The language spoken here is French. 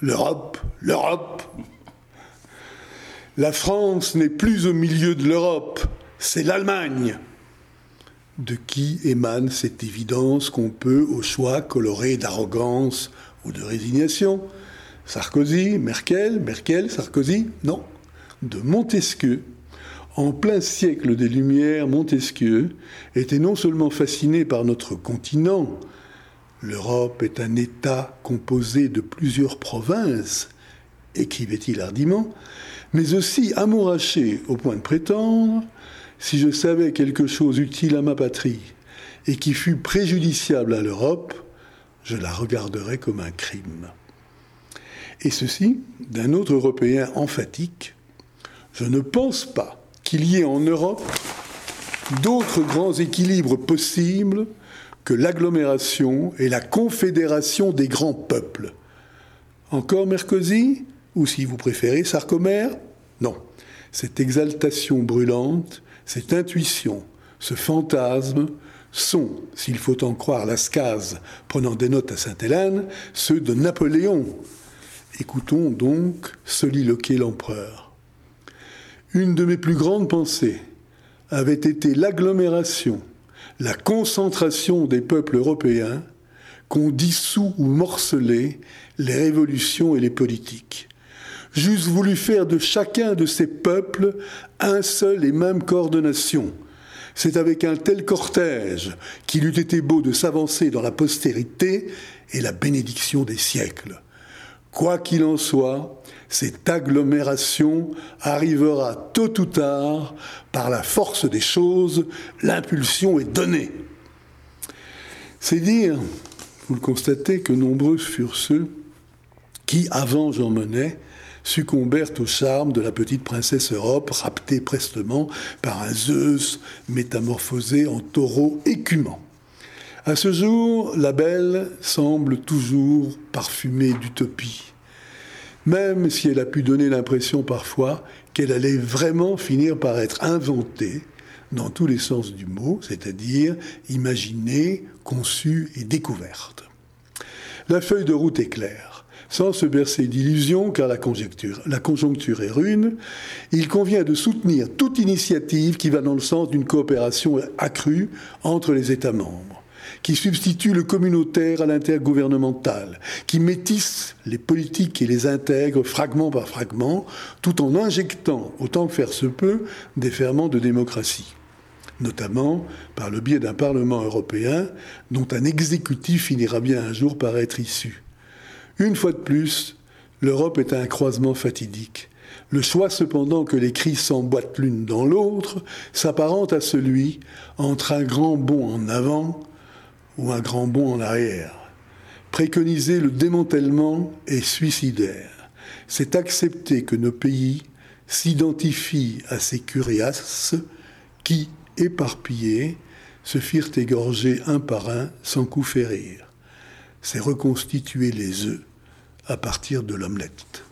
l'Europe, l'Europe. La France n'est plus au milieu de l'Europe, c'est l'Allemagne. De qui émane cette évidence qu'on peut, au choix, colorer d'arrogance ou de résignation? Sarkozy, Merkel, Merkel, Sarkozy? Non. De Montesquieu. En plein siècle des Lumières, Montesquieu était non seulement fasciné par notre continent, l'Europe est un État composé de plusieurs provinces, écrivait-il hardiment, mais aussi amouraché au point de prétendre, si je savais quelque chose utile à ma patrie et qui fût préjudiciable à l'Europe, je la regarderais comme un crime. Et ceci d'un autre Européen emphatique, je ne pense pas qu'il y ait en Europe d'autres grands équilibres possibles que l'agglomération et la confédération des grands peuples. Encore Mercosy Ou si vous préférez, Sarkomer? Non. Cette exaltation brûlante, cette intuition, ce fantasme sont, s'il faut en croire Lascaz prenant des notes à Sainte-Hélène, ceux de Napoléon. Écoutons donc soliloquer l'empereur. Une de mes plus grandes pensées avait été l'agglomération, la concentration des peuples européens qu'ont dissous ou morcelé les révolutions et les politiques. J'eusse voulu faire de chacun de ces peuples un seul et même coordination. C'est avec un tel cortège qu'il eût été beau de s'avancer dans la postérité et la bénédiction des siècles. Quoi qu'il en soit, cette agglomération arrivera tôt ou tard par la force des choses, l'impulsion est donnée. C'est dire, vous le constatez, que nombreux furent ceux qui, avant Jean Monnet, succombèrent au charme de la petite princesse Europe, raptée prestement par un Zeus métamorphosé en taureau écumant. À ce jour, la belle semble toujours parfumée d'utopie, même si elle a pu donner l'impression parfois qu'elle allait vraiment finir par être inventée dans tous les sens du mot, c'est-à-dire imaginée, conçue et découverte. La feuille de route est claire. Sans se bercer d'illusions, car la conjoncture, est rune, il convient de soutenir toute initiative qui va dans le sens d'une coopération accrue entre les États membres qui substitue le communautaire à l'intergouvernemental, qui métisse les politiques et les intègre fragment par fragment, tout en injectant, autant que faire se peut, des ferments de démocratie notamment par le biais d'un Parlement européen dont un exécutif finira bien un jour par être issu. Une fois de plus, l'Europe est à un croisement fatidique. Le choix cependant que les crises s'emboîtent l'une dans l'autre s'apparente à celui entre un grand bond en avant ou un grand bond en arrière. Préconiser le démantèlement est suicidaire. C'est accepter que nos pays s'identifient à ces curias qui, éparpillés, se firent égorger un par un sans coup férir. C'est reconstituer les œufs à partir de l'omelette.